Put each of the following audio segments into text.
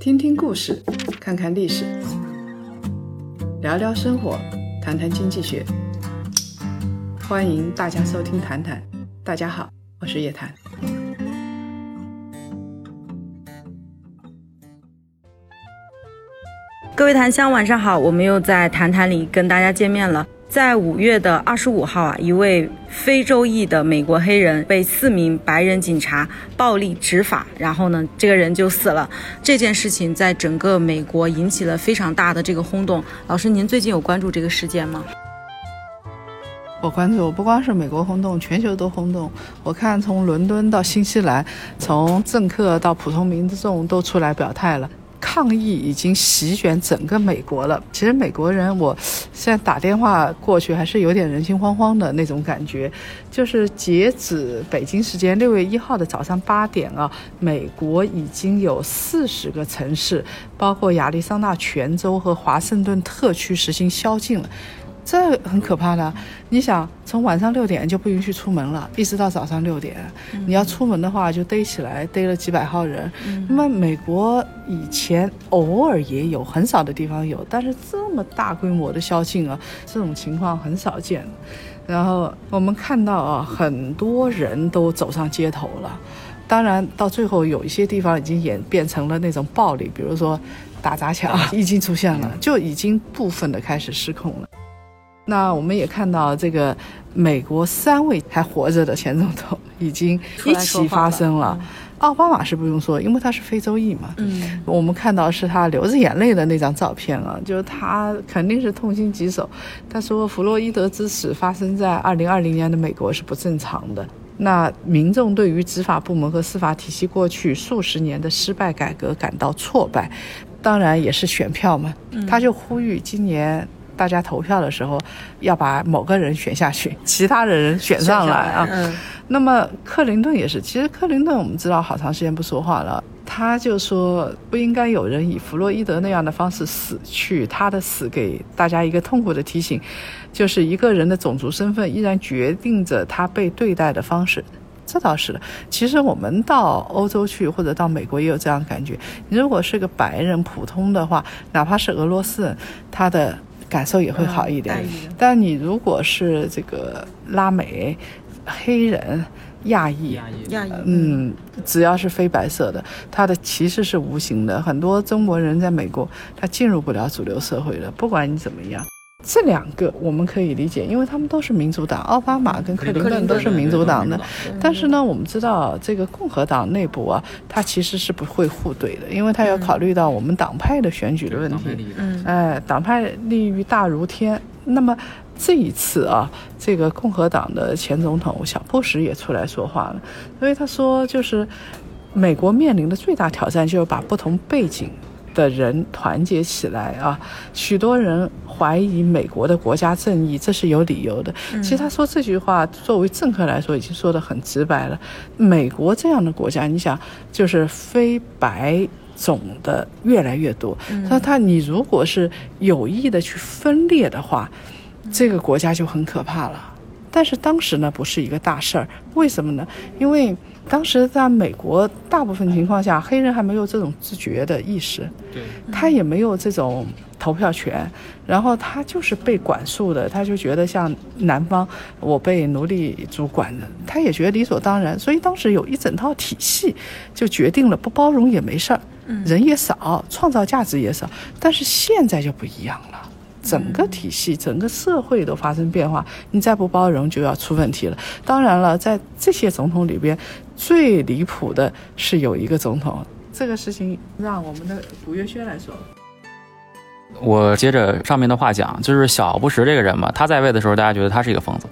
听听故事，看看历史，聊聊生活，谈谈经济学。欢迎大家收听《谈谈》，大家好，我是叶檀。各位檀香，晚上好，我们又在《谈谈》里跟大家见面了。在五月的二十五号啊，一位非洲裔的美国黑人被四名白人警察暴力执法，然后呢，这个人就死了。这件事情在整个美国引起了非常大的这个轰动。老师，您最近有关注这个事件吗？我关注，不光是美国轰动，全球都轰动。我看从伦敦到新西兰，从政客到普通民众都出来表态了。抗议已经席卷整个美国了。其实美国人，我现在打电话过去还是有点人心惶惶的那种感觉。就是截止北京时间六月一号的早上八点啊，美国已经有四十个城市，包括亚利桑那全州和华盛顿特区实行宵禁了。这很可怕的，你想从晚上六点就不允许出门了，一直到早上六点，你要出门的话就逮起来，逮了几百号人。那么美国以前偶尔也有，很少的地方有，但是这么大规模的宵禁啊，这种情况很少见。然后我们看到啊，很多人都走上街头了，当然到最后有一些地方已经演变成了那种暴力，比如说打砸抢已经出现了，就已经部分的开始失控了。那我们也看到，这个美国三位还活着的前总统已经一起发声了。奥巴马是不用说，因为他是非洲裔嘛。嗯，我们看到是他流着眼泪的那张照片啊，就是他肯定是痛心疾首。他说，弗洛伊德之死发生在二零二零年的美国是不正常的。那民众对于执法部门和司法体系过去数十年的失败改革感到挫败，当然也是选票嘛。他就呼吁今年。大家投票的时候要把某个人选下去，其他的人选上来啊。嗯。那么克林顿也是，其实克林顿我们知道好长时间不说话了，他就说不应该有人以弗洛伊德那样的方式死去，他的死给大家一个痛苦的提醒，就是一个人的种族身份依然决定着他被对待的方式。这倒是的。其实我们到欧洲去或者到美国也有这样感觉，你如果是个白人普通的话，哪怕是俄罗斯人，他的。感受也会好一点，但你如果是这个拉美、黑人、亚裔，亚裔，嗯，只要是非白色的，他的歧视是无形的。很多中国人在美国，他进入不了主流社会的，不管你怎么样。这两个我们可以理解，因为他们都是民主党，奥巴马跟克林顿都是民主党的。但是呢，我们知道这个共和党内部啊，他其实是不会互怼的，因为他要考虑到我们党派的选举的问题。嗯，哎，党派利益大如天。那么这一次啊，这个共和党的前总统小布什也出来说话了，所以他说，就是美国面临的最大挑战就是把不同背景。的人团结起来啊！许多人怀疑美国的国家正义，这是有理由的。其实他说这句话，作为政客来说，已经说得很直白了。美国这样的国家，你想，就是非白种的越来越多。他他，你如果是有意的去分裂的话，这个国家就很可怕了。但是当时呢，不是一个大事儿。为什么呢？因为。当时在美国，大部分情况下，黑人还没有这种自觉的意识，对，他也没有这种投票权，然后他就是被管束的，他就觉得像南方，我被奴隶主管的，他也觉得理所当然。所以当时有一整套体系，就决定了不包容也没事儿，人也少，创造价值也少。但是现在就不一样了。整个体系、整个社会都发生变化，你再不包容就要出问题了。当然了，在这些总统里边，最离谱的是有一个总统，这个事情让我们的古月轩来说。我接着上面的话讲，就是小布什这个人嘛，他在位的时候，大家觉得他是一个疯子。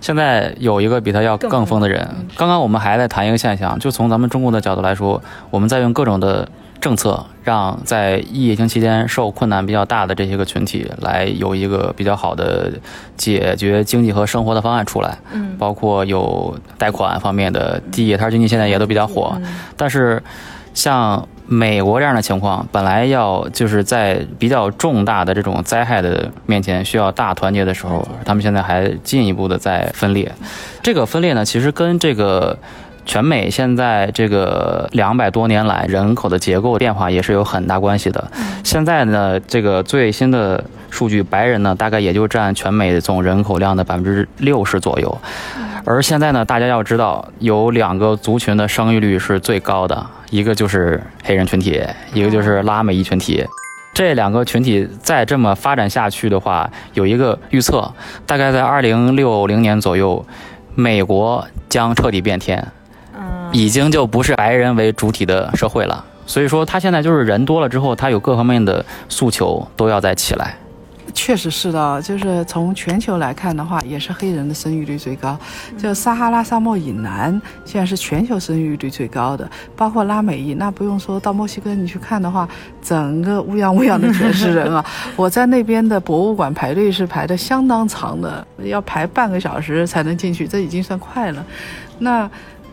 现在有一个比他要更疯的人。刚刚我们还在谈一个现象，就从咱们中国的角度来说，我们在用各种的。政策让在疫情期间受困难比较大的这些个群体来有一个比较好的解决经济和生活的方案出来，嗯，包括有贷款方面的地摊经济现在也都比较火，但是像美国这样的情况，本来要就是在比较重大的这种灾害的面前需要大团结的时候，他们现在还进一步的在分裂，这个分裂呢，其实跟这个。全美现在这个两百多年来人口的结构变化也是有很大关系的。现在呢，这个最新的数据，白人呢大概也就占全美总人口量的百分之六十左右。而现在呢，大家要知道，有两个族群的生育率是最高的，一个就是黑人群体，一个就是拉美裔群体。这两个群体再这么发展下去的话，有一个预测，大概在二零六零年左右，美国将彻底变天，已经就不是白人为主体的社会了。所以说，他现在就是人多了之后，他有各方面的诉求都要再起来。确实是的，就是从全球来看的话，也是黑人的生育率最高。就撒哈拉沙漠以南，现在是全球生育率最高的，包括拉美裔。那不用说到墨西哥，你去看的话，整个乌泱乌泱的全是人啊！我在那边的博物馆排队是排的相当长的，要排半个小时才能进去，这已经算快了。那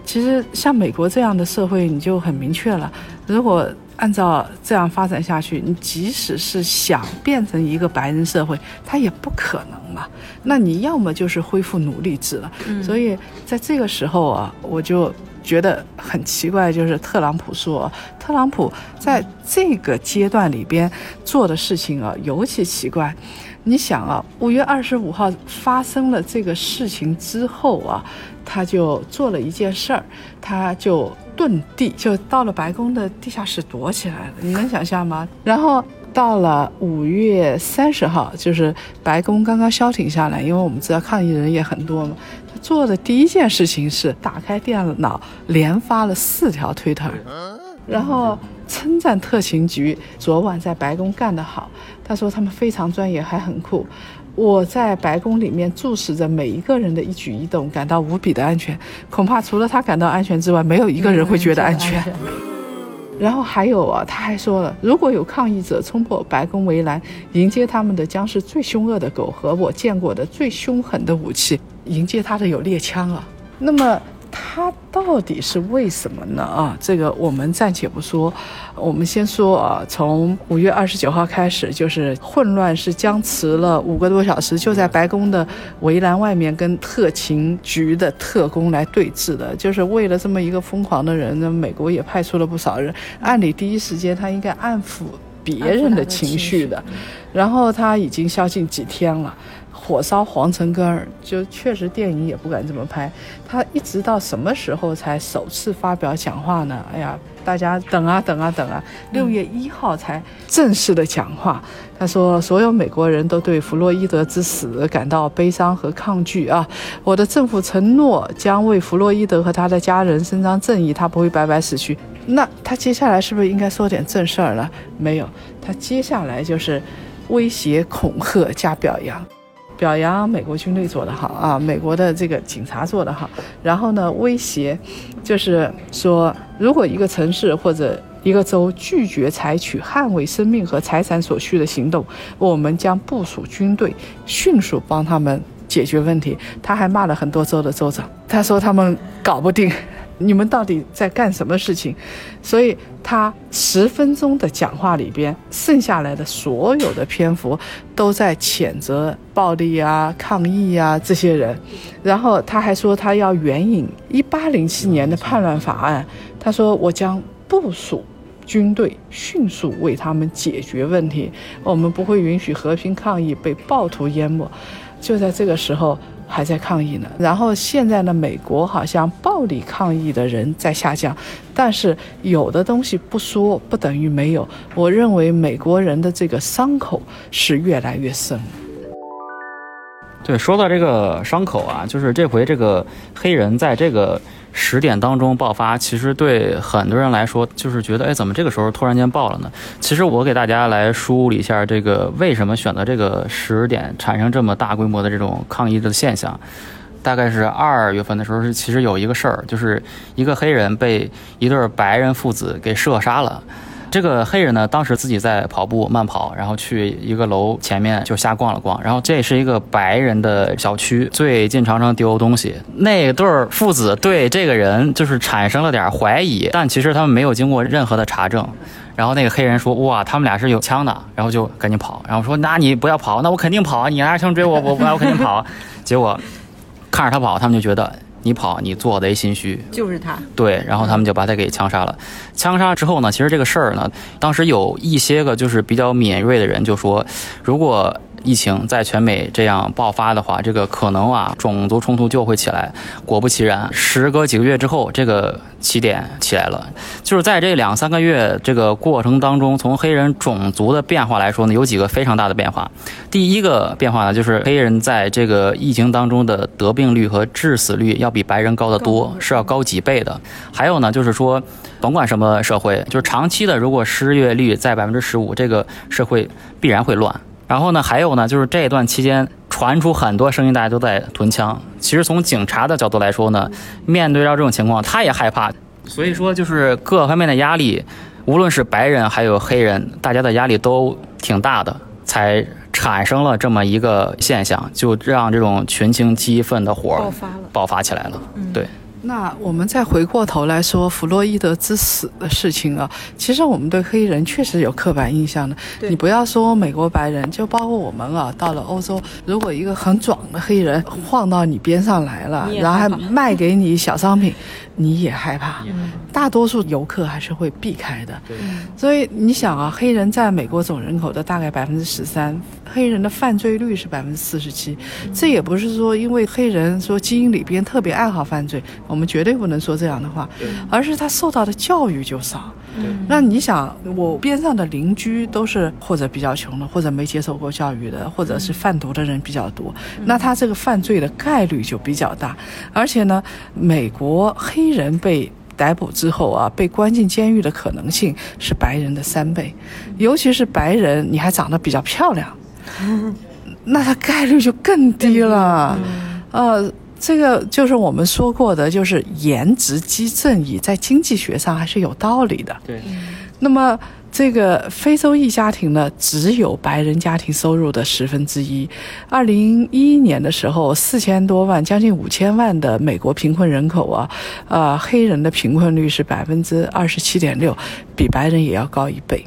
其实像美国这样的社会，你就很明确了，如果。按照这样发展下去，你即使是想变成一个白人社会，它也不可能嘛。那你要么就是恢复奴隶制了。所以在这个时候啊，我就觉得很奇怪，就是特朗普说，特朗普在这个阶段里边做的事情啊，尤其奇怪。你想啊，五月二十五号发生了这个事情之后啊，他就做了一件事儿，他就。遁地就到了白宫的地下室躲起来了，你能想象吗？然后到了五月三十号，就是白宫刚刚消停下来，因为我们知道抗议人也很多嘛。他做的第一件事情是打开电脑，连发了四条推特，然后称赞特勤局昨晚在白宫干得好。他说他们非常专业，还很酷。我在白宫里面注视着每一个人的一举一动，感到无比的安全。恐怕除了他感到安全之外，没有一个人会觉得安全。然后还有啊，他还说了，如果有抗议者冲破白宫围栏，迎接他们的将是最凶恶的狗和我见过的最凶狠的武器。迎接他的有猎枪啊。那么。他到底是为什么呢？啊，这个我们暂且不说，我们先说啊，从五月二十九号开始，就是混乱是僵持了五个多小时，就在白宫的围栏外面跟特勤局的特工来对峙的，就是为了这么一个疯狂的人，那美国也派出了不少人，按理第一时间他应该安抚别人的情绪的，然后他已经宵禁几天了。火烧皇城根儿，就确实电影也不敢这么拍。他一直到什么时候才首次发表讲话呢？哎呀，大家等啊等啊等啊，六月一号才正式的讲话。他说：“所有美国人都对弗洛伊德之死感到悲伤和抗拒啊！我的政府承诺将为弗洛伊德和他的家人伸张正义，他不会白白死去。”那他接下来是不是应该说点正事儿了？没有，他接下来就是威胁、恐吓加表扬。表扬美国军队做得好啊，美国的这个警察做得好。然后呢，威胁，就是说，如果一个城市或者一个州拒绝采取捍卫生命和财产所需的行动，我们将部署军队，迅速帮他们解决问题。他还骂了很多州的州长，他说他们搞不定。你们到底在干什么事情？所以他十分钟的讲话里边，剩下来的所有的篇幅都在谴责暴力啊、抗议啊这些人。然后他还说他要援引一八零七年的叛乱法案。他说我将部署军队，迅速为他们解决问题。我们不会允许和平抗议被暴徒淹没。就在这个时候。还在抗议呢，然后现在呢，美国好像暴力抗议的人在下降，但是有的东西不说不等于没有。我认为美国人的这个伤口是越来越深。对，说到这个伤口啊，就是这回这个黑人在这个。十点当中爆发，其实对很多人来说，就是觉得，哎，怎么这个时候突然间爆了呢？其实我给大家来梳理一下，这个为什么选择这个十点产生这么大规模的这种抗议的现象。大概是二月份的时候，是其实有一个事儿，就是一个黑人被一对白人父子给射杀了。这个黑人呢，当时自己在跑步慢跑，然后去一个楼前面就瞎逛了逛。然后这是一个白人的小区，最近常常丢东西。那对父子对这个人就是产生了点怀疑，但其实他们没有经过任何的查证。然后那个黑人说：“哇，他们俩是有枪的。”然后就赶紧跑。然后说：“那你不要跑，那我肯定跑！你拿枪追我，我我我肯定跑。”结果看着他跑，他们就觉得。你跑你做贼心虚，就是他。对，然后他们就把他给枪杀了。枪杀之后呢，其实这个事儿呢，当时有一些个就是比较敏锐的人就说，如果疫情在全美这样爆发的话，这个可能啊，种族冲突就会起来。果不其然，时隔几个月之后，这个起点起来了。就是在这两三个月这个过程当中，从黑人种族的变化来说呢，有几个非常大的变化。第一个变化呢，就是黑人在这个疫情当中的得病率和致死率要比白人高得多，是要高几倍的。还有呢，就是说，甭管什么社会，就是长期的，如果失业率在百分之十五，这个社会必然会乱。然后呢，还有呢，就是这一段期间传出很多声音，大家都在囤枪。其实从警察的角度来说呢，面对到这种情况，他也害怕。所以说，就是各方面的压力，无论是白人还有黑人，大家的压力都挺大的，才产生了这么一个现象，就让这种群情激愤的火爆发了，爆发起来了。对。那我们再回过头来说弗洛伊德之死的事情啊，其实我们对黑人确实有刻板印象的。你不要说美国白人，就包括我们啊，到了欧洲，如果一个很壮的黑人晃到你边上来了，然后还卖给你小商品。你也害怕，大多数游客还是会避开的。所以你想啊，黑人占美国总人口的大概百分之十三，黑人的犯罪率是百分之四十七。这也不是说因为黑人说基因里边特别爱好犯罪，我们绝对不能说这样的话，而是他受到的教育就少。那你想，我边上的邻居都是或者比较穷的，或者没接受过教育的，或者是贩毒的人比较多，那他这个犯罪的概率就比较大。而且呢，美国黑。黑人被逮捕之后啊，被关进监狱的可能性是白人的三倍，尤其是白人，你还长得比较漂亮，那他概率就更低了。呃，这个就是我们说过的，就是颜值即正义，在经济学上还是有道理的。对，那么。这个非洲裔家庭呢，只有白人家庭收入的十分之一。二零一一年的时候，四千多万，将近五千万的美国贫困人口啊，呃，黑人的贫困率是百分之二十七点六，比白人也要高一倍。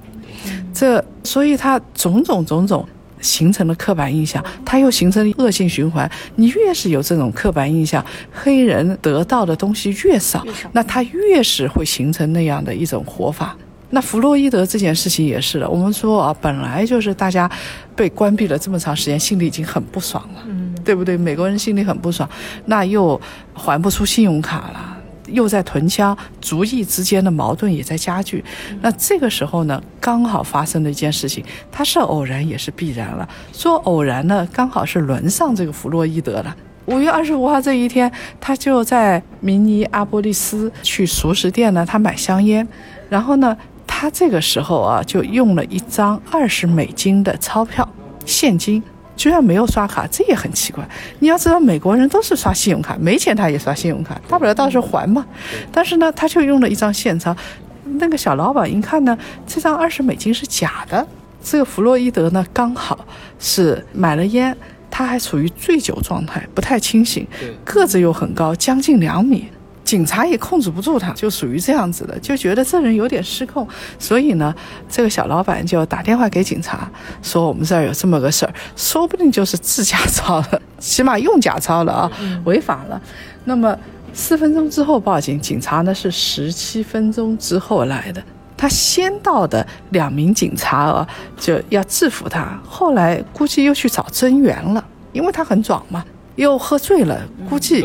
这，所以它种种种种形成了刻板印象，它又形成恶性循环。你越是有这种刻板印象，黑人得到的东西越少，那他越是会形成那样的一种活法。那弗洛伊德这件事情也是的，我们说啊，本来就是大家被关闭了这么长时间，心里已经很不爽了，嗯，对不对？美国人心里很不爽，那又还不出信用卡了，又在囤枪，族裔之间的矛盾也在加剧。那这个时候呢，刚好发生了一件事情，它是偶然也是必然了。说偶然呢，刚好是轮上这个弗洛伊德了。五月二十五号这一天，他就在明尼阿波利斯去熟食店呢，他买香烟，然后呢。他这个时候啊，就用了一张二十美金的钞票，现金，居然没有刷卡，这也很奇怪。你要知道，美国人都是刷信用卡，没钱他也刷信用卡，大不了到时候还嘛。但是呢，他就用了一张现钞。那个小老板一看呢，这张二十美金是假的。这个弗洛伊德呢，刚好是买了烟，他还处于醉酒状态，不太清醒，个子又很高，将近两米。警察也控制不住他，就属于这样子的，就觉得这人有点失控，所以呢，这个小老板就打电话给警察，说我们这儿有这么个事儿，说不定就是制假钞了，起码用假钞了啊，违法了。那么四分钟之后报警，警察呢是十七分钟之后来的，他先到的两名警察啊就要制服他，后来估计又去找增援了，因为他很壮嘛，又喝醉了，估计。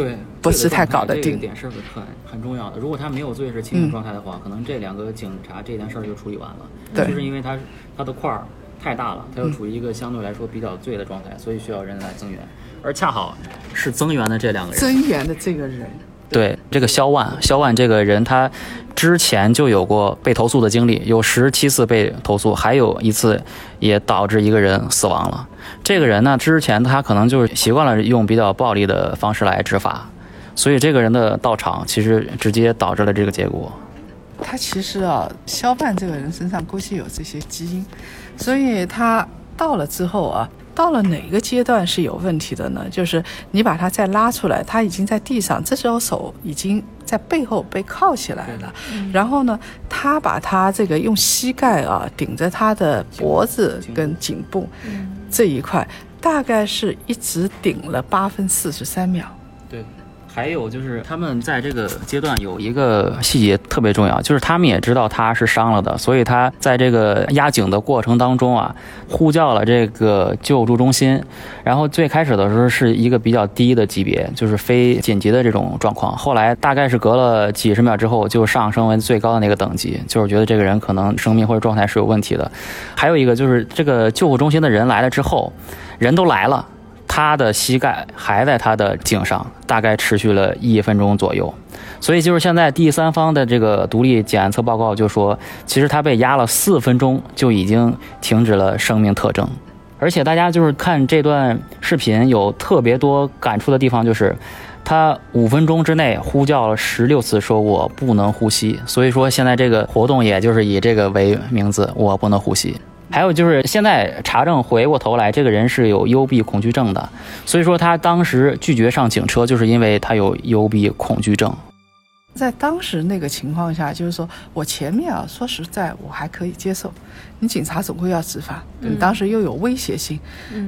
不是太搞得定，这个点是很很重要的。如果他没有醉是清醒状态的话，可能这两个警察这件事儿就处理完了。对，就是因为他他的块儿太大了，他又处于一个相对来说比较醉的状态，所以需要人来增援。而恰好是增援的这两个人，增援的这个人，对这个肖万，肖万这个人他之前就有过被投诉的经历，有十七次被投诉，还有一次也导致一个人死亡了。这个人呢，之前他可能就是习惯了用比较暴力的方式来执法。所以这个人的到场，其实直接导致了这个结果。他其实啊，肖办这个人身上估计有这些基因，所以他到了之后啊，到了哪个阶段是有问题的呢？就是你把他再拉出来，他已经在地上，这时候手已经在背后被铐起来了。然后呢，他把他这个用膝盖啊顶着他的脖子跟颈部这一块，大概是一直顶了八分四十三秒。还有就是他们在这个阶段有一个细节特别重要，就是他们也知道他是伤了的，所以他在这个压井的过程当中啊，呼叫了这个救助中心。然后最开始的时候是一个比较低的级别，就是非紧急的这种状况。后来大概是隔了几十秒之后，就上升为最高的那个等级，就是觉得这个人可能生命或者状态是有问题的。还有一个就是这个救护中心的人来了之后，人都来了。他的膝盖还在他的颈上，大概持续了一分钟左右，所以就是现在第三方的这个独立检测报告就说，其实他被压了四分钟就已经停止了生命特征，而且大家就是看这段视频有特别多感触的地方，就是他五分钟之内呼叫了十六次，说我不能呼吸，所以说现在这个活动也就是以这个为名字，我不能呼吸。还有就是现在查证回过头来，这个人是有幽闭恐惧症的，所以说他当时拒绝上警车，就是因为他有幽闭恐惧症。在当时那个情况下，就是说我前面啊，说实在我还可以接受，你警察总归要执法，你当时又有威胁性，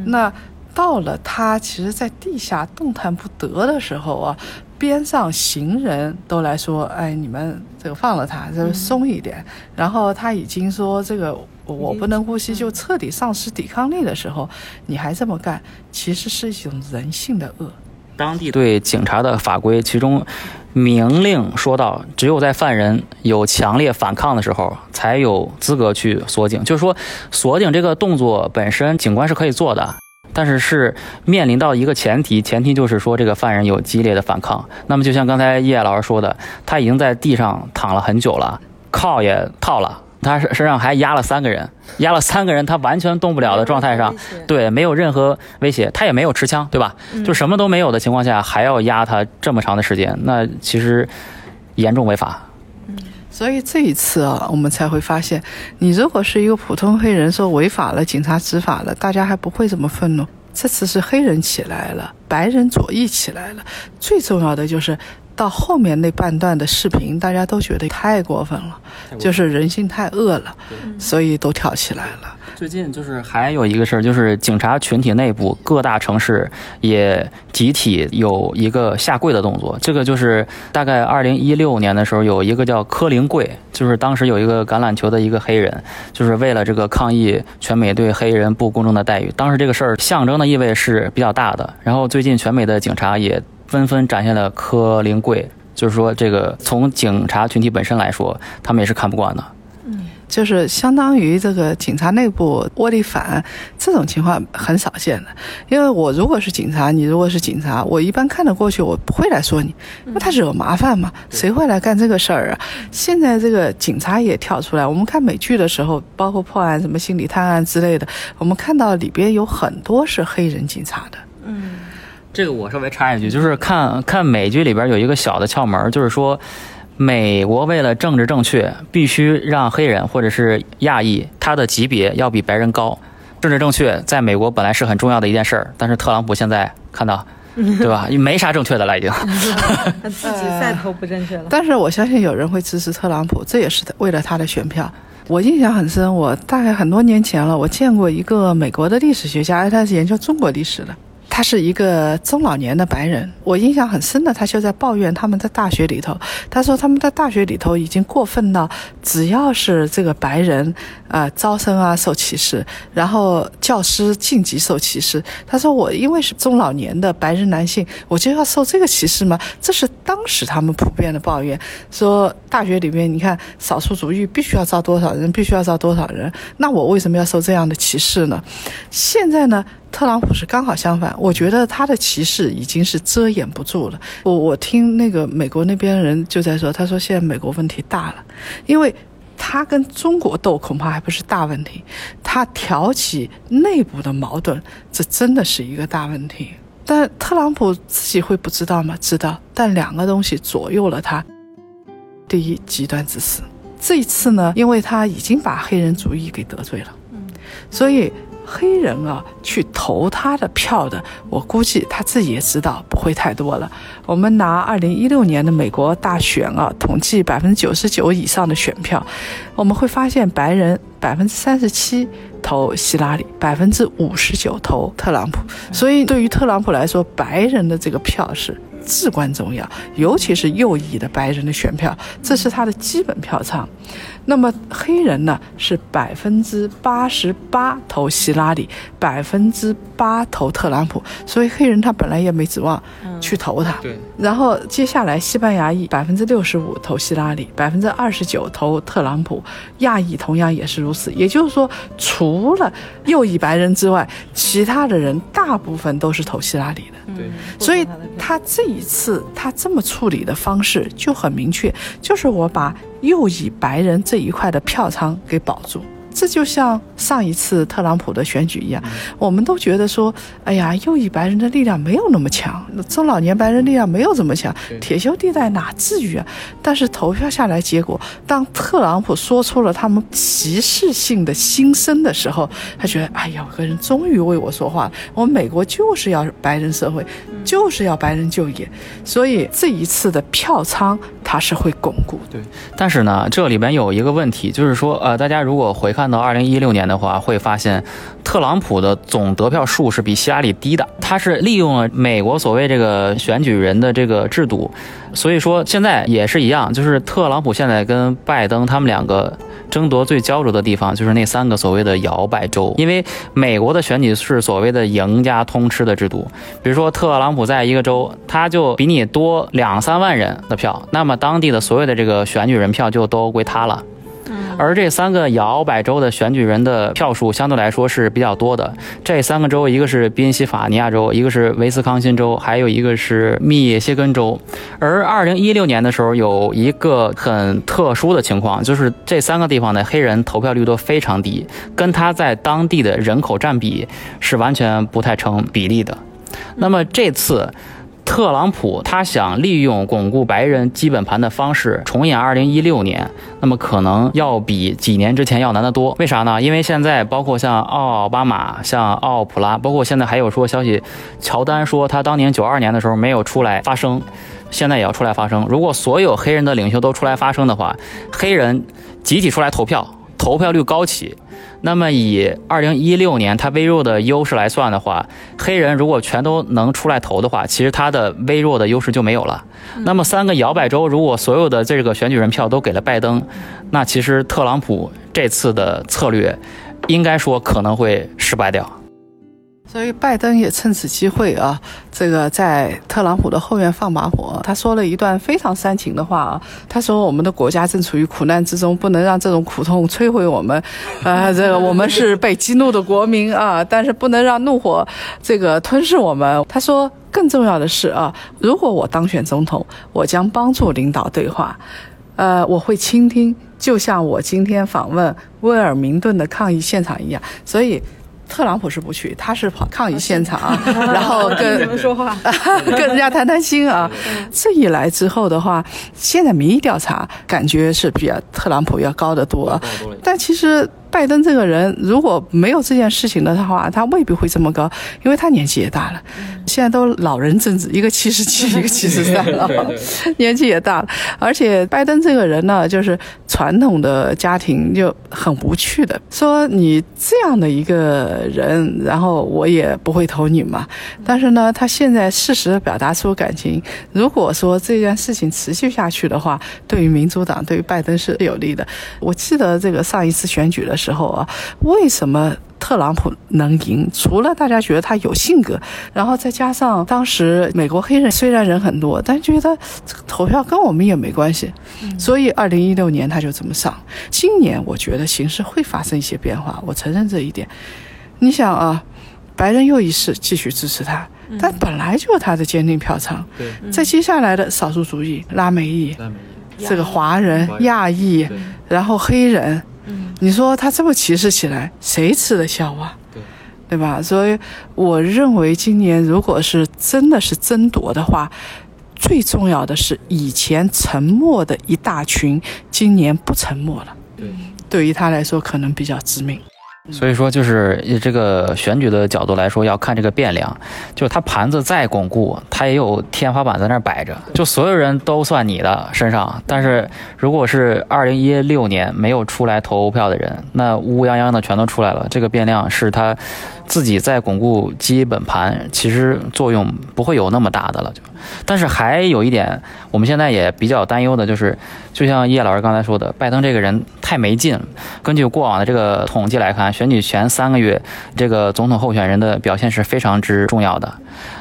那到了他其实在地下动弹不得的时候啊。边上行人都来说：“哎，你们这个放了他，就松一点。”然后他已经说：“这个我不能呼吸，就彻底丧失抵抗力的时候，你还这么干，其实是一种人性的恶。”当地对警察的法规，其中明令说到，只有在犯人有强烈反抗的时候，才有资格去锁警。就是说，锁警这个动作本身，警官是可以做的。但是是面临到一个前提，前提就是说这个犯人有激烈的反抗。那么就像刚才叶老师说的，他已经在地上躺了很久了，铐也套了，他身上还压了三个人，压了三个人，他完全动不了的状态上，对，没有任何威胁，他也没有持枪，对吧？就什么都没有的情况下，还要压他这么长的时间，那其实严重违法。所以这一次啊，我们才会发现，你如果是一个普通黑人说违法了，警察执法了，大家还不会这么愤怒。这次是黑人起来了，白人左翼起来了。最重要的就是到后面那半段的视频，大家都觉得太过分了，就是人性太恶了，所以都跳起来了。最近就是还有一个事儿，就是警察群体内部各大城市也集体有一个下跪的动作。这个就是大概二零一六年的时候，有一个叫柯林跪，就是当时有一个橄榄球的一个黑人，就是为了这个抗议全美对黑人不公正的待遇。当时这个事儿象征的意味是比较大的。然后最近全美的警察也纷纷展现了柯林贵，就是说这个从警察群体本身来说，他们也是看不惯的。就是相当于这个警察内部窝里反这种情况很少见的，因为我如果是警察，你如果是警察，我一般看得过去，我不会来说你，因为他惹麻烦嘛，谁会来干这个事儿啊？现在这个警察也跳出来，我们看美剧的时候，包括破案什么心理探案之类的，我们看到里边有很多是黑人警察的。嗯，这个我稍微插一句，就是看看美剧里边有一个小的窍门，就是说。美国为了政治正确，必须让黑人或者是亚裔他的级别要比白人高。政治正确在美国本来是很重要的一件事儿，但是特朗普现在看到，对吧？没啥正确的了，已经。他自己赛头不正确了。但是我相信有人会支持特朗普，这也是为了他的选票。我印象很深，我大概很多年前了，我见过一个美国的历史学家，他是研究中国历史的。他是一个中老年的白人，我印象很深的，他就在抱怨他们在大学里头。他说他们在大学里头已经过分到，只要是这个白人，啊招生啊受歧视，然后教师晋级受歧视。他说我因为是中老年的白人男性，我就要受这个歧视吗？这是当时他们普遍的抱怨。说大学里面你看少数族裔必须要招多少人，必须要招多少人，那我为什么要受这样的歧视呢？现在呢？特朗普是刚好相反，我觉得他的歧视已经是遮掩不住了。我我听那个美国那边人就在说，他说现在美国问题大了，因为他跟中国斗恐怕还不是大问题，他挑起内部的矛盾，这真的是一个大问题。但特朗普自己会不知道吗？知道。但两个东西左右了他：第一，极端自私。这一次呢，因为他已经把黑人主义给得罪了，所以。黑人啊，去投他的票的，我估计他自己也知道不会太多了。我们拿二零一六年的美国大选啊，统计百分之九十九以上的选票，我们会发现白人百分之三十七投希拉里，百分之五十九投特朗普。所以对于特朗普来说，白人的这个票是至关重要，尤其是右翼的白人的选票，这是他的基本票仓。那么黑人呢是百分之八十八投希拉里，百分之八投特朗普，所以黑人他本来也没指望去投他。对。然后接下来西班牙裔百分之六十五投希拉里，百分之二十九投特朗普，亚裔同样也是如此。也就是说，除了右翼白人之外，其他的人大部分都是投希拉里的。对。所以他这一次他这么处理的方式就很明确，就是我把。右翼白人这一块的票仓给保住。这就像上一次特朗普的选举一样，我们都觉得说，哎呀，右翼白人的力量没有那么强，中老年白人力量没有这么强，铁锈地带哪至于啊？但是投票下来，结果当特朗普说出了他们歧视性的心声的时候，他觉得，哎呀，有个人终于为我说话了，我们美国就是要白人社会，就是要白人就业，所以这一次的票仓它是会巩固。对，但是呢，这里边有一个问题，就是说，呃，大家如果回看。到二零一六年的话，会发现特朗普的总得票数是比希拉里低的。他是利用了美国所谓这个选举人的这个制度，所以说现在也是一样，就是特朗普现在跟拜登他们两个争夺最焦灼的地方，就是那三个所谓的摇摆州。因为美国的选举是所谓的赢家通吃的制度，比如说特朗普在一个州，他就比你多两三万人的票，那么当地的所有的这个选举人票就都归他了。而这三个摇摆州的选举人的票数相对来说是比较多的。这三个州，一个是宾夕法尼亚州，一个是维斯康辛州，还有一个是密歇根州。而二零一六年的时候，有一个很特殊的情况，就是这三个地方的黑人投票率都非常低，跟他在当地的人口占比是完全不太成比例的。那么这次。特朗普他想利用巩固白人基本盘的方式重演2016年，那么可能要比几年之前要难得多。为啥呢？因为现在包括像奥巴马、像奥普拉，包括现在还有说消息，乔丹说他当年92年的时候没有出来发声，现在也要出来发声。如果所有黑人的领袖都出来发声的话，黑人集体出来投票，投票率高起。那么以二零一六年他微弱的优势来算的话，黑人如果全都能出来投的话，其实他的微弱的优势就没有了。那么三个摇摆州如果所有的这个选举人票都给了拜登，那其实特朗普这次的策略，应该说可能会失败掉。所以拜登也趁此机会啊，这个在特朗普的后院放把火。他说了一段非常煽情的话啊，他说我们的国家正处于苦难之中，不能让这种苦痛摧毁我们。呃，这个我们是被激怒的国民啊，但是不能让怒火这个吞噬我们。他说更重要的是啊，如果我当选总统，我将帮助领导对话，呃，我会倾听，就像我今天访问威尔明顿的抗议现场一样。所以。特朗普是不去，他是跑抗议现场，然后跟 人说话，跟人家谈谈心啊。这一来之后的话，现在民意调查感觉是比特朗普要高得多，但其实。拜登这个人如果没有这件事情的话，他未必会这么高，因为他年纪也大了，现在都老人政治，一个七十七，一个七十三了，年纪也大了。而且拜登这个人呢，就是传统的家庭就很无趣的，说你这样的一个人，然后我也不会投你嘛。但是呢，他现在适时的表达出感情，如果说这件事情持续下去的话，对于民主党，对于拜登是有利的。我记得这个上一次选举的。时候啊，为什么特朗普能赢？除了大家觉得他有性格，然后再加上当时美国黑人虽然人很多，但觉得这个投票跟我们也没关系，所以二零一六年他就这么上。今年我觉得形势会发生一些变化，我承认这一点。你想啊，白人又一次继续支持他，但本来就是他的坚定票仓。对，在接下来的少数族裔、拉美裔、这个华人、亚裔，然后黑人。你说他这么歧视起来，谁吃得消啊？对，对吧？所以我认为今年如果是真的是争夺的话，最重要的是以前沉默的一大群，今年不沉默了。对，对于他来说可能比较致命。所以说，就是以这个选举的角度来说，要看这个变量。就是他盘子再巩固，他也有天花板在那儿摆着。就所有人都算你的身上，但是如果是二零一六年没有出来投票的人，那乌泱泱的全都出来了。这个变量是他自己在巩固基本盘，其实作用不会有那么大的了。就。但是还有一点，我们现在也比较担忧的就是，就像叶老师刚才说的，拜登这个人太没劲。根据过往的这个统计来看，选举前三个月，这个总统候选人的表现是非常之重要的。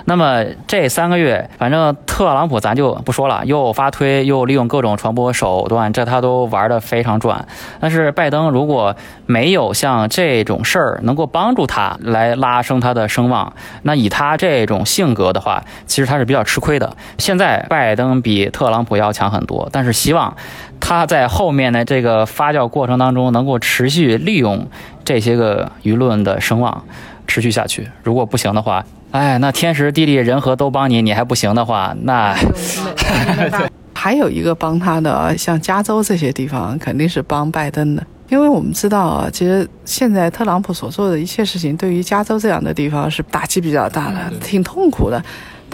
那么这三个月，反正特朗普咱就不说了，又发推，又利用各种传播手段，这他都玩的非常转。但是拜登如果没有像这种事儿能够帮助他来拉升他的声望，那以他这种性格的话，其实他是比较吃亏的。现在拜登比特朗普要强很多，但是希望他在后面的这个发酵过程当中能够持续利用这些个舆论的声望持续下去。如果不行的话，哎，那天时地利人和都帮你，你还不行的话，那 还有一个帮他的，像加州这些地方肯定是帮拜登的，因为我们知道啊，其实现在特朗普所做的一切事情，对于加州这样的地方是打击比较大的，挺痛苦的。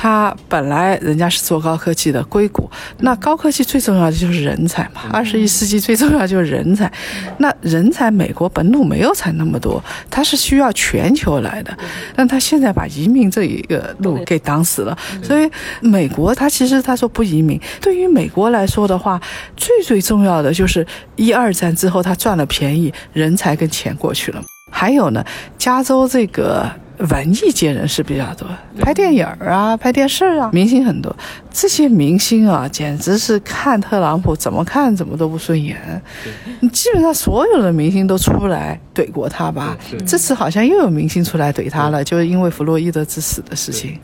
他本来人家是做高科技的硅谷，那高科技最重要的就是人才嘛。二十一世纪最重要就是人才，那人才美国本土没有产那么多，他是需要全球来的。但他现在把移民这一个路给挡死了，所以美国他其实他说不移民，对于美国来说的话，最最重要的就是一二战之后他赚了便宜，人才跟钱过去了。还有呢，加州这个。文艺界人士比较多，拍电影啊，拍电视啊，明星很多。这些明星啊，简直是看特朗普怎么看怎么都不顺眼。你基本上所有的明星都出来怼过他吧？这次好像又有明星出来怼他了，就是因为弗洛伊德之死的事情。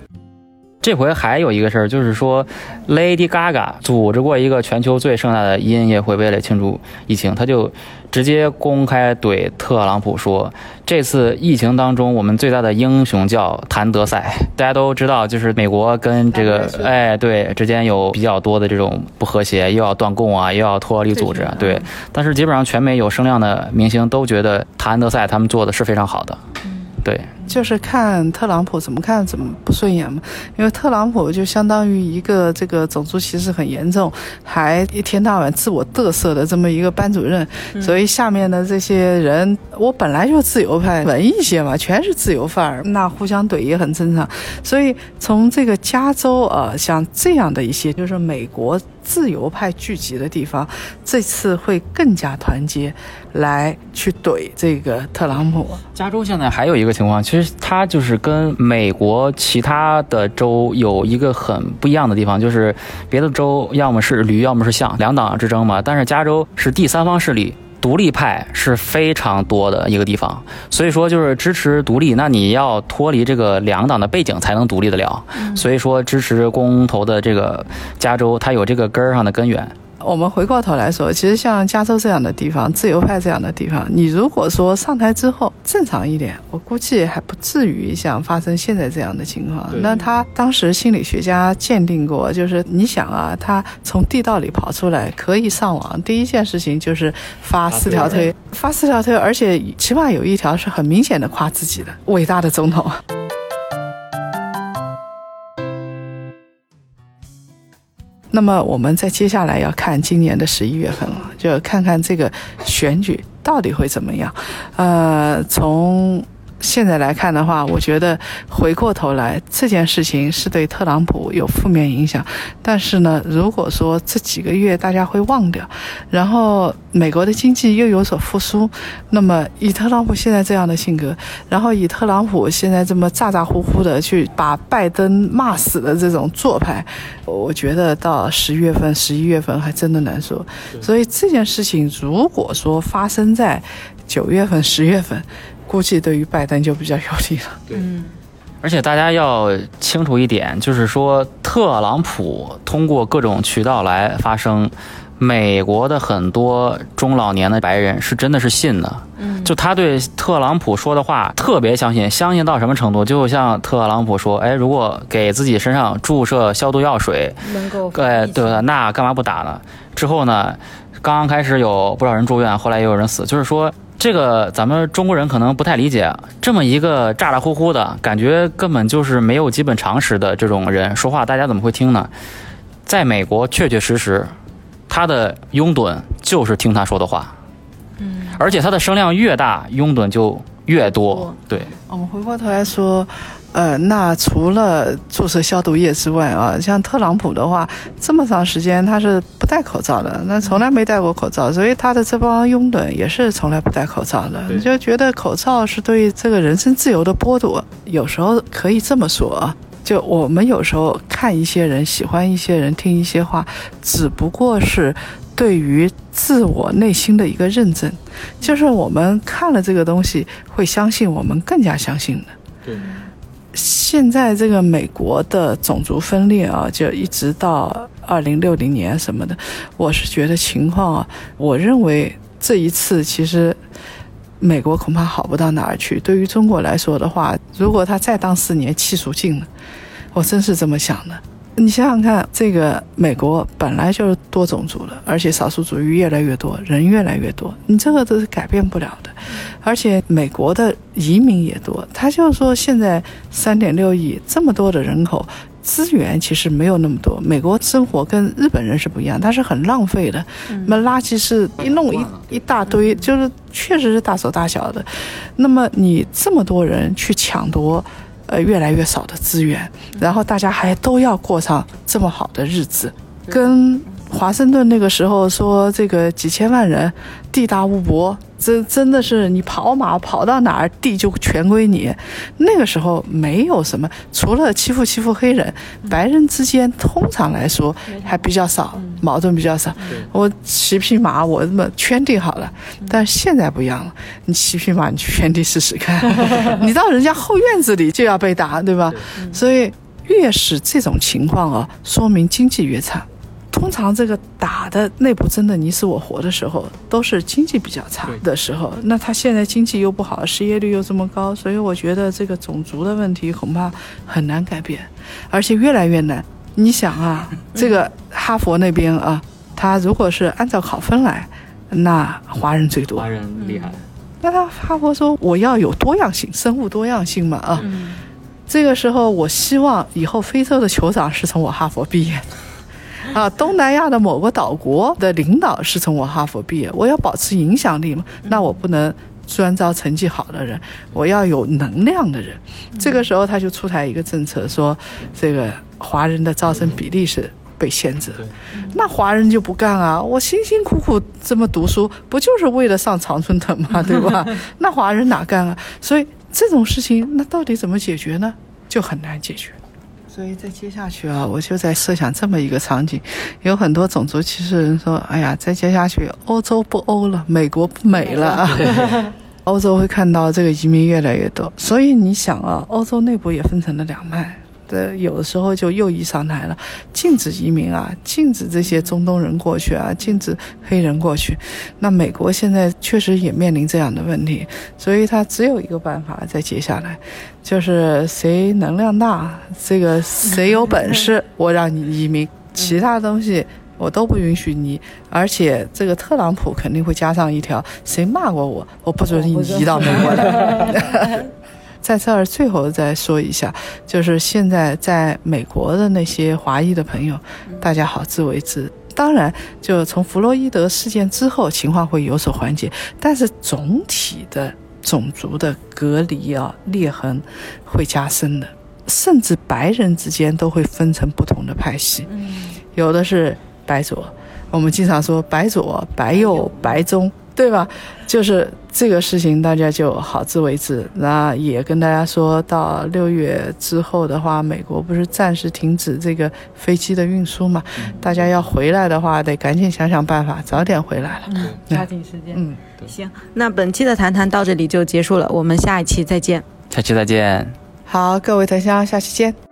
这回还有一个事儿，就是说，Lady Gaga 组织过一个全球最盛大的音乐会，为了庆祝疫情，他就直接公开怼特朗普说：“这次疫情当中，我们最大的英雄叫谭德赛。”大家都知道，就是美国跟这个哎对之间有比较多的这种不和谐，又要断供啊，又要脱离组织，啊对。但是基本上全美有声量的明星都觉得谭德赛他们做的是非常好的，对。就是看特朗普怎么看怎么不顺眼嘛，因为特朗普就相当于一个这个种族歧视很严重，还一天到晚自我嘚瑟的这么一个班主任，所以下面的这些人，我本来就自由派，文艺些嘛，全是自由范儿，那互相怼也很正常。所以从这个加州啊，像这样的一些就是美国自由派聚集的地方，这次会更加团结，来去怼这个特朗普。加州现在还有一个情况，其实。它就是跟美国其他的州有一个很不一样的地方，就是别的州要么是驴，要么是象，两党之争嘛。但是加州是第三方势力，独立派是非常多的一个地方，所以说就是支持独立，那你要脱离这个两党的背景才能独立得了。所以说支持公投的这个加州，它有这个根儿上的根源。我们回过头来说，其实像加州这样的地方，自由派这样的地方，你如果说上台之后正常一点，我估计还不至于像发生现在这样的情况。那他当时心理学家鉴定过，就是你想啊，他从地道里跑出来可以上网，第一件事情就是发四条推，发四条推，而且起码有一条是很明显的夸自己的伟大的总统。那么我们再接下来要看今年的十一月份了，就看看这个选举到底会怎么样。呃，从。现在来看的话，我觉得回过头来这件事情是对特朗普有负面影响。但是呢，如果说这几个月大家会忘掉，然后美国的经济又有所复苏，那么以特朗普现在这样的性格，然后以特朗普现在这么咋咋呼呼的去把拜登骂死的这种做派，我觉得到十月份、十一月份还真的难说。所以这件事情如果说发生在九月份、十月份。估计对于拜登就比较有利了。对，而且大家要清楚一点，就是说特朗普通过各种渠道来发声，美国的很多中老年的白人是真的是信的。嗯，就他对特朗普说的话特别相信，相信到什么程度？就像特朗普说：“哎，如果给自己身上注射消毒药水，能够哎，对那干嘛不打呢？”之后呢，刚刚开始有不少人住院，后来也有人死，就是说。这个咱们中国人可能不太理解，这么一个咋咋呼呼的感觉，根本就是没有基本常识的这种人说话，大家怎么会听呢？在美国，确确实实，他的拥趸就是听他说的话，嗯，而且他的声量越大，拥趸就越多。对，我们回过头来说。呃，那除了注射消毒液之外啊，像特朗普的话，这么长时间他是不戴口罩的，那从来没戴过口罩，所以他的这帮拥趸也是从来不戴口罩的，你就觉得口罩是对这个人身自由的剥夺。有时候可以这么说啊，就我们有时候看一些人，喜欢一些人，听一些话，只不过是对于自我内心的一个认证，就是我们看了这个东西，会相信我们更加相信的。对。现在这个美国的种族分裂啊，就一直到二零六零年什么的，我是觉得情况啊，我认为这一次其实美国恐怕好不到哪儿去。对于中国来说的话，如果他再当四年，气数尽了，我真是这么想的。你想想看，这个美国本来就是多种族的，而且少数族裔越来越多，人越来越多，你这个都是改变不了的。而且美国的移民也多，他就是说现在三点六亿这么多的人口，资源其实没有那么多。美国生活跟日本人是不一样，他是很浪费的，那么垃圾是一弄一一大堆，就是确实是大手大脚的。那么你这么多人去抢夺。呃，越来越少的资源，然后大家还都要过上这么好的日子，跟。华盛顿那个时候说，这个几千万人，地大物博，真真的是你跑马跑到哪儿，地就全归你。那个时候没有什么，除了欺负欺负黑人，白人之间通常来说还比较少，矛盾比较少。我骑匹马，我这么圈地好了。但是现在不一样了，你骑匹马，你去圈地试试看，你到人家后院子里就要被打，对吧？所以越是这种情况啊，说明经济越差。通常这个打的内部争的你死我活的时候，都是经济比较差的时候。那他现在经济又不好，失业率又这么高，所以我觉得这个种族的问题恐怕很难改变，而且越来越难。你想啊，这个哈佛那边啊，他如果是按照考分来，那华人最多，华人厉害。那他哈佛说我要有多样性，生物多样性嘛啊。这个时候，我希望以后非洲的酋长是从我哈佛毕业的。啊，东南亚的某个岛国的领导是从我哈佛毕业，我要保持影响力嘛？那我不能专招成绩好的人，我要有能量的人。这个时候他就出台一个政策，说这个华人的招生比例是被限制。那华人就不干啊！我辛辛苦苦这么读书，不就是为了上常春藤吗？对吧？那华人哪干啊？所以这种事情，那到底怎么解决呢？就很难解决。所以再接下去啊，我就在设想这么一个场景：有很多种族歧视人说，哎呀，再接下去，欧洲不欧了，美国不美了，欧洲会看到这个移民越来越多。所以你想啊，欧洲内部也分成了两派。的有的时候就右翼上台了，禁止移民啊，禁止这些中东人过去啊，禁止黑人过去。那美国现在确实也面临这样的问题，所以他只有一个办法，再接下来，就是谁能量大，这个谁有本事，我让你移民，其他东西我都不允许你。而且这个特朗普肯定会加上一条，谁骂过我，我不准你移到美国来。在这儿最后再说一下，就是现在在美国的那些华裔的朋友，大家好自为之。当然，就从弗洛伊德事件之后，情况会有所缓解，但是总体的种族的隔离啊裂痕会加深的，甚至白人之间都会分成不同的派系，有的是白左，我们经常说白左、白右、白中。对吧？就是这个事情，大家就好自为之。那也跟大家说到六月之后的话，美国不是暂时停止这个飞机的运输嘛？大家要回来的话，得赶紧想想办法，早点回来了。嗯，抓紧时间。嗯，行。那本期的谈谈到这里就结束了，我们下一期再见。下期再见。好，各位檀香，下期见。